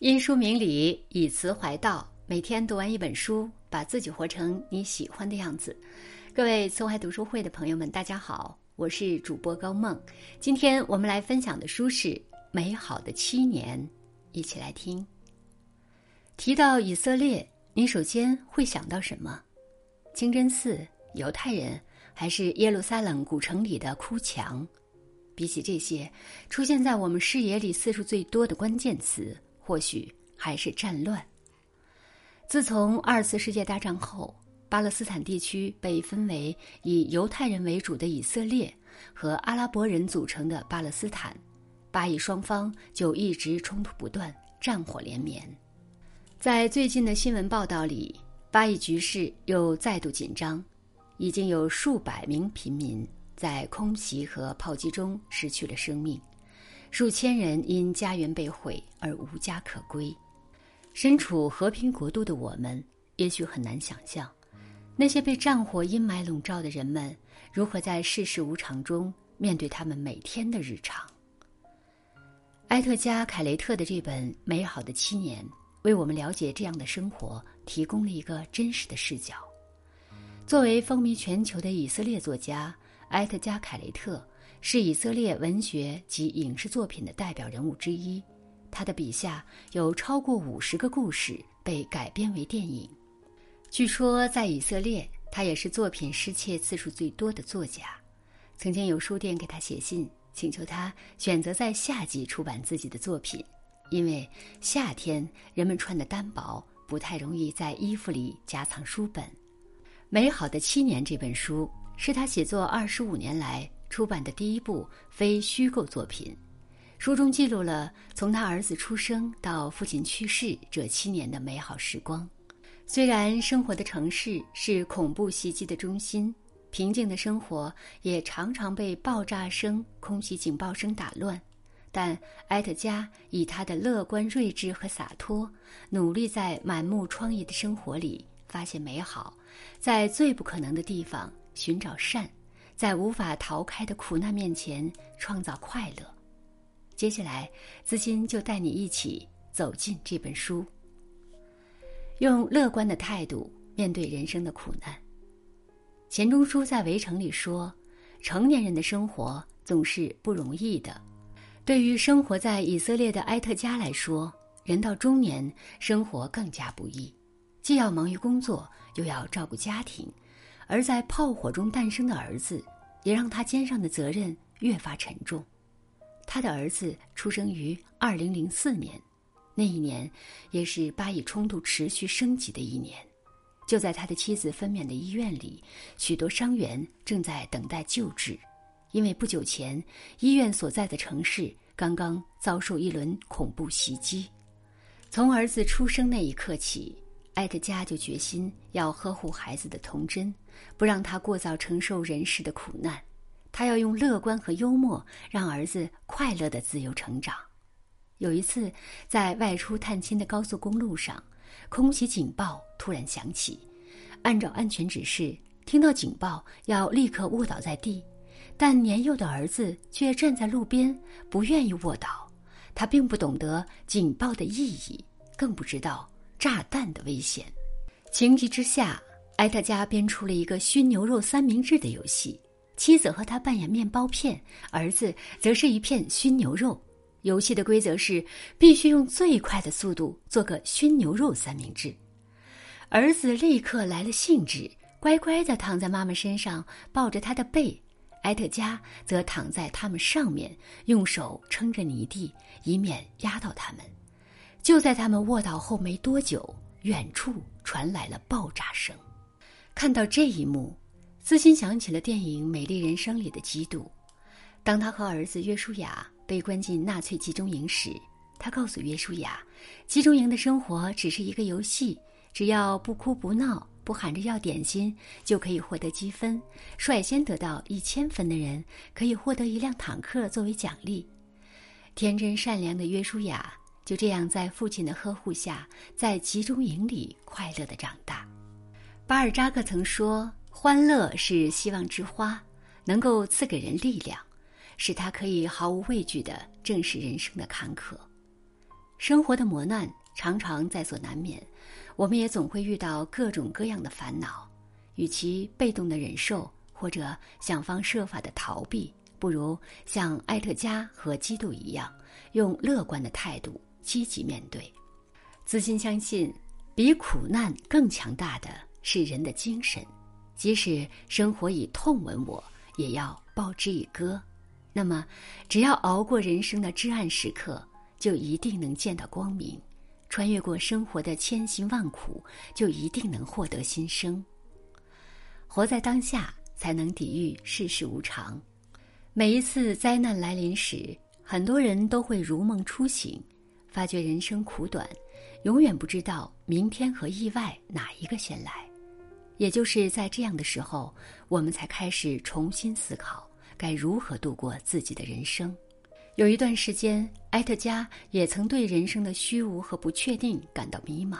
因书明理，以词怀道。每天读完一本书，把自己活成你喜欢的样子。各位慈怀读书会的朋友们，大家好，我是主播高梦。今天我们来分享的书是《美好的七年》，一起来听。提到以色列，你首先会想到什么？清真寺、犹太人，还是耶路撒冷古城里的哭墙？比起这些，出现在我们视野里次数最多的关键词。或许还是战乱。自从二次世界大战后，巴勒斯坦地区被分为以犹太人为主的以色列和阿拉伯人组成的巴勒斯坦，巴以双方就一直冲突不断，战火连绵。在最近的新闻报道里，巴以局势又再度紧张，已经有数百名平民在空袭和炮击中失去了生命。数千人因家园被毁而无家可归，身处和平国度的我们，也许很难想象，那些被战火阴霾笼罩的人们，如何在世事无常中面对他们每天的日常。埃特加·凯雷特的这本《美好的七年》，为我们了解这样的生活提供了一个真实的视角。作为风靡全球的以色列作家，埃特加·凯雷特。是以色列文学及影视作品的代表人物之一，他的笔下有超过五十个故事被改编为电影。据说在以色列，他也是作品失窃次数最多的作家。曾经有书店给他写信，请求他选择在夏季出版自己的作品，因为夏天人们穿的单薄，不太容易在衣服里夹藏书本。《美好的七年》这本书是他写作二十五年来。出版的第一部非虚构作品，书中记录了从他儿子出生到父亲去世这七年的美好时光。虽然生活的城市是恐怖袭击的中心，平静的生活也常常被爆炸声、空袭警报声打乱，但埃特加以他的乐观、睿智和洒脱，努力在满目疮痍的生活里发现美好，在最不可能的地方寻找善。在无法逃开的苦难面前创造快乐。接下来，资金就带你一起走进这本书，用乐观的态度面对人生的苦难。钱钟书在《围城》里说：“成年人的生活总是不容易的。”对于生活在以色列的埃特加来说，人到中年，生活更加不易，既要忙于工作，又要照顾家庭。而在炮火中诞生的儿子，也让他肩上的责任越发沉重。他的儿子出生于二零零四年，那一年也是巴以冲突持续升级的一年。就在他的妻子分娩的医院里，许多伤员正在等待救治，因为不久前医院所在的城市刚刚遭受一轮恐怖袭击。从儿子出生那一刻起。埃特加就决心要呵护孩子的童真，不让他过早承受人世的苦难。他要用乐观和幽默让儿子快乐的自由成长。有一次，在外出探亲的高速公路上，空袭警报突然响起。按照安全指示，听到警报要立刻卧倒在地，但年幼的儿子却站在路边，不愿意卧倒。他并不懂得警报的意义，更不知道。炸弹的危险，情急之下，埃特加编出了一个熏牛肉三明治的游戏。妻子和他扮演面包片，儿子则是一片熏牛肉。游戏的规则是必须用最快的速度做个熏牛肉三明治。儿子立刻来了兴致，乖乖地躺在妈妈身上，抱着她的背。埃特加则躺在他们上面，用手撑着泥地，以免压到他们。就在他们卧倒后没多久，远处传来了爆炸声。看到这一幕，思欣想起了电影《美丽人生》里的基督。当他和儿子约书亚被关进纳粹集中营时，他告诉约书亚，集中营的生活只是一个游戏，只要不哭不闹，不喊着要点心，就可以获得积分。率先得到一千分的人可以获得一辆坦克作为奖励。天真善良的约书亚。就这样，在父亲的呵护下，在集中营里快乐的长大。巴尔扎克曾说：“欢乐是希望之花，能够赐给人力量，使他可以毫无畏惧的正视人生的坎坷。”生活的磨难常常在所难免，我们也总会遇到各种各样的烦恼。与其被动的忍受或者想方设法的逃避，不如像艾特加和基督一样，用乐观的态度积极面对。自信相信，比苦难更强大的是人的精神。即使生活以痛吻我，也要报之以歌。那么，只要熬过人生的至暗时刻，就一定能见到光明；穿越过生活的千辛万苦，就一定能获得新生。活在当下，才能抵御世事无常。每一次灾难来临时，很多人都会如梦初醒，发觉人生苦短，永远不知道明天和意外哪一个先来。也就是在这样的时候，我们才开始重新思考该如何度过自己的人生。有一段时间，埃特加也曾对人生的虚无和不确定感到迷茫。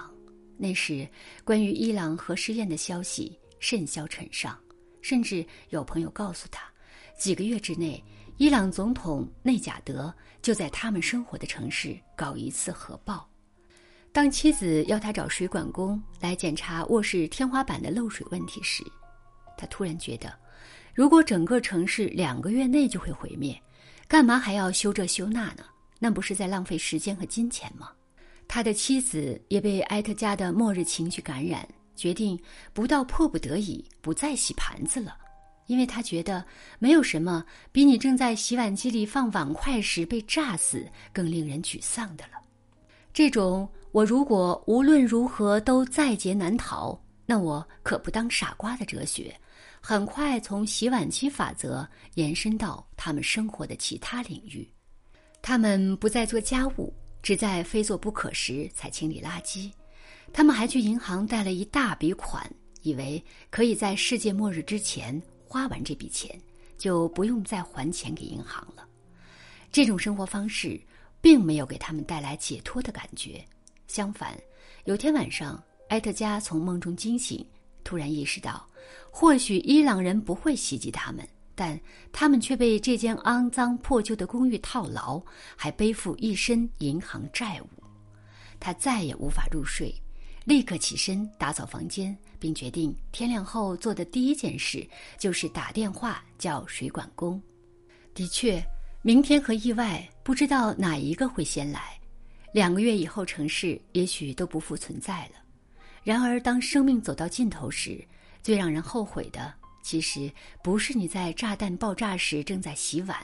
那时，关于伊朗核试验的消息。甚嚣尘上，甚至有朋友告诉他，几个月之内，伊朗总统内贾德就在他们生活的城市搞一次核爆。当妻子要他找水管工来检查卧室天花板的漏水问题时，他突然觉得，如果整个城市两个月内就会毁灭，干嘛还要修这修那呢？那不是在浪费时间和金钱吗？他的妻子也被埃特加的末日情绪感染。决定不到迫不得已不再洗盘子了，因为他觉得没有什么比你正在洗碗机里放碗筷时被炸死更令人沮丧的了。这种我如果无论如何都在劫难逃，那我可不当傻瓜的哲学，很快从洗碗机法则延伸到他们生活的其他领域。他们不再做家务，只在非做不可时才清理垃圾。他们还去银行贷了一大笔款，以为可以在世界末日之前花完这笔钱，就不用再还钱给银行了。这种生活方式并没有给他们带来解脱的感觉。相反，有天晚上，埃特加从梦中惊醒，突然意识到，或许伊朗人不会袭击他们，但他们却被这间肮脏破旧的公寓套牢，还背负一身银行债务。他再也无法入睡。立刻起身打扫房间，并决定天亮后做的第一件事就是打电话叫水管工。的确，明天和意外不知道哪一个会先来。两个月以后，城市也许都不复存在了。然而，当生命走到尽头时，最让人后悔的，其实不是你在炸弹爆炸时正在洗碗，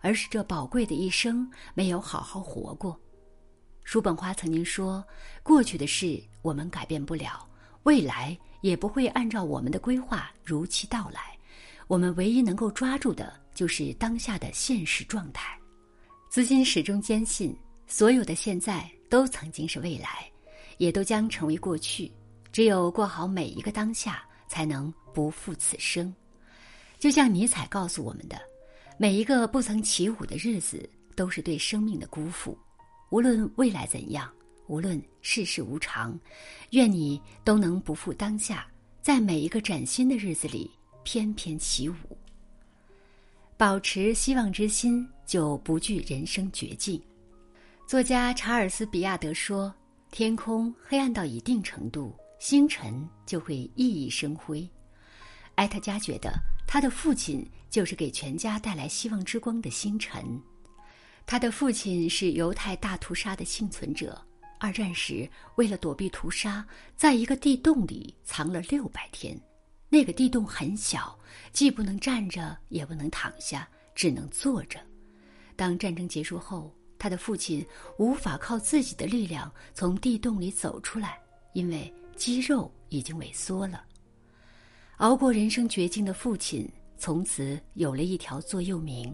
而是这宝贵的一生没有好好活过。叔本华曾经说：“过去的事我们改变不了，未来也不会按照我们的规划如期到来。我们唯一能够抓住的，就是当下的现实状态。”资金始终坚信，所有的现在都曾经是未来，也都将成为过去。只有过好每一个当下，才能不负此生。就像尼采告诉我们的：“每一个不曾起舞的日子，都是对生命的辜负。”无论未来怎样，无论世事无常，愿你都能不负当下，在每一个崭新的日子里翩翩起舞。保持希望之心，就不惧人生绝境。作家查尔斯·比亚德说：“天空黑暗到一定程度，星辰就会熠熠生辉。”埃特加觉得，他的父亲就是给全家带来希望之光的星辰。他的父亲是犹太大屠杀的幸存者。二战时，为了躲避屠杀，在一个地洞里藏了六百天。那个地洞很小，既不能站着，也不能躺下，只能坐着。当战争结束后，他的父亲无法靠自己的力量从地洞里走出来，因为肌肉已经萎缩了。熬过人生绝境的父亲，从此有了一条座右铭。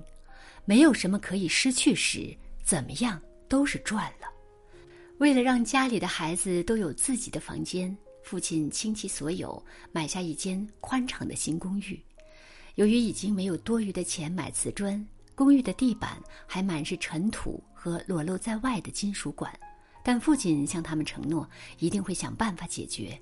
没有什么可以失去时，怎么样都是赚了。为了让家里的孩子都有自己的房间，父亲倾其所有买下一间宽敞的新公寓。由于已经没有多余的钱买瓷砖，公寓的地板还满是尘土和裸露在外的金属管，但父亲向他们承诺一定会想办法解决。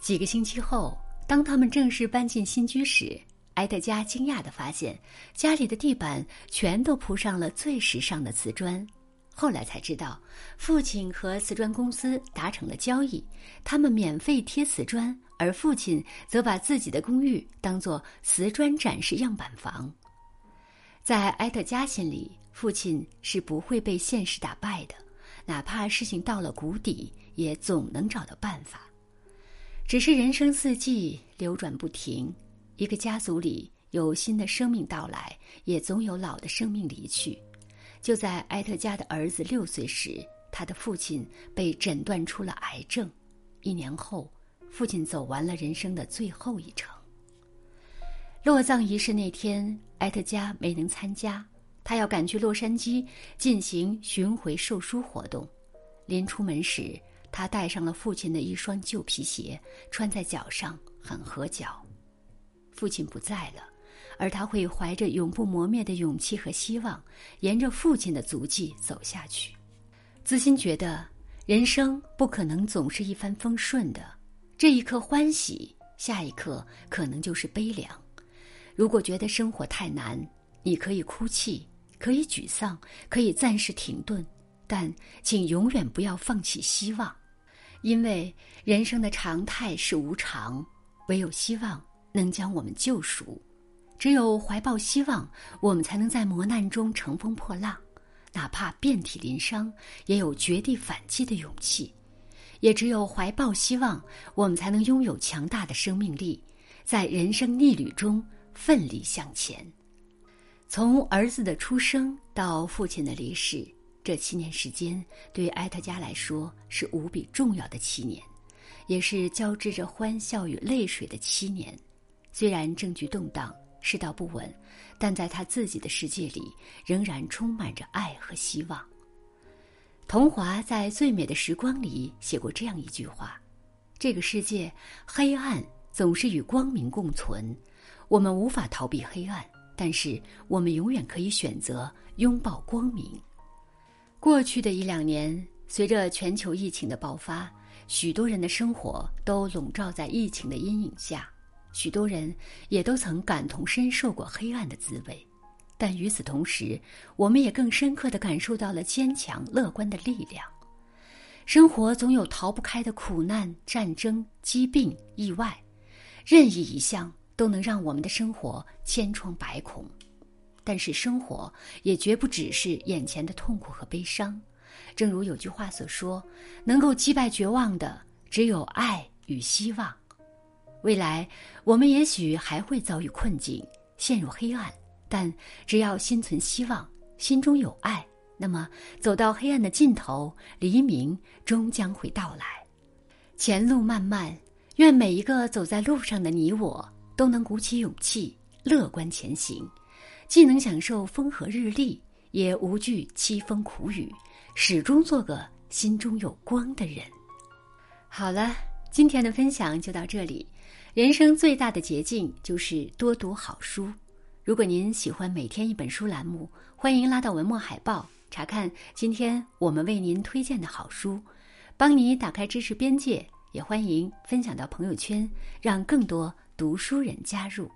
几个星期后，当他们正式搬进新居时，埃德加惊讶地发现，家里的地板全都铺上了最时尚的瓷砖。后来才知道，父亲和瓷砖公司达成了交易，他们免费贴瓷砖，而父亲则把自己的公寓当做瓷砖展示样板房。在埃特加心里，父亲是不会被现实打败的，哪怕事情到了谷底，也总能找到办法。只是人生四季流转不停，一个家族里有新的生命到来，也总有老的生命离去。就在埃特加的儿子六岁时，他的父亲被诊断出了癌症。一年后，父亲走完了人生的最后一程。落葬仪式那天，埃特加没能参加，他要赶去洛杉矶进行巡回售书活动。临出门时，他带上了父亲的一双旧皮鞋，穿在脚上很合脚。父亲不在了。而他会怀着永不磨灭的勇气和希望，沿着父亲的足迹走下去。资心觉得，人生不可能总是一帆风顺的。这一刻欢喜，下一刻可能就是悲凉。如果觉得生活太难，你可以哭泣，可以沮丧，可以暂时停顿，但请永远不要放弃希望，因为人生的常态是无常，唯有希望能将我们救赎。只有怀抱希望，我们才能在磨难中乘风破浪，哪怕遍体鳞伤，也有绝地反击的勇气。也只有怀抱希望，我们才能拥有强大的生命力，在人生逆旅中奋力向前。从儿子的出生到父亲的离世，这七年时间对埃特加来说是无比重要的七年，也是交织着欢笑与泪水的七年。虽然政局动荡。世道不稳，但在他自己的世界里，仍然充满着爱和希望。童华在《最美的时光》里写过这样一句话：“这个世界黑暗总是与光明共存，我们无法逃避黑暗，但是我们永远可以选择拥抱光明。”过去的一两年，随着全球疫情的爆发，许多人的生活都笼罩在疫情的阴影下。许多人也都曾感同身受过黑暗的滋味，但与此同时，我们也更深刻地感受到了坚强乐观的力量。生活总有逃不开的苦难、战争、疾病、意外，任意一项都能让我们的生活千疮百孔。但是，生活也绝不只是眼前的痛苦和悲伤。正如有句话所说：“能够击败绝望的，只有爱与希望。”未来，我们也许还会遭遇困境，陷入黑暗，但只要心存希望，心中有爱，那么走到黑暗的尽头，黎明终将会到来。前路漫漫，愿每一个走在路上的你我，都能鼓起勇气，乐观前行，既能享受风和日丽，也无惧凄风苦雨，始终做个心中有光的人。好了，今天的分享就到这里。人生最大的捷径就是多读好书。如果您喜欢每天一本书栏目，欢迎拉到文末海报查看今天我们为您推荐的好书，帮你打开知识边界。也欢迎分享到朋友圈，让更多读书人加入。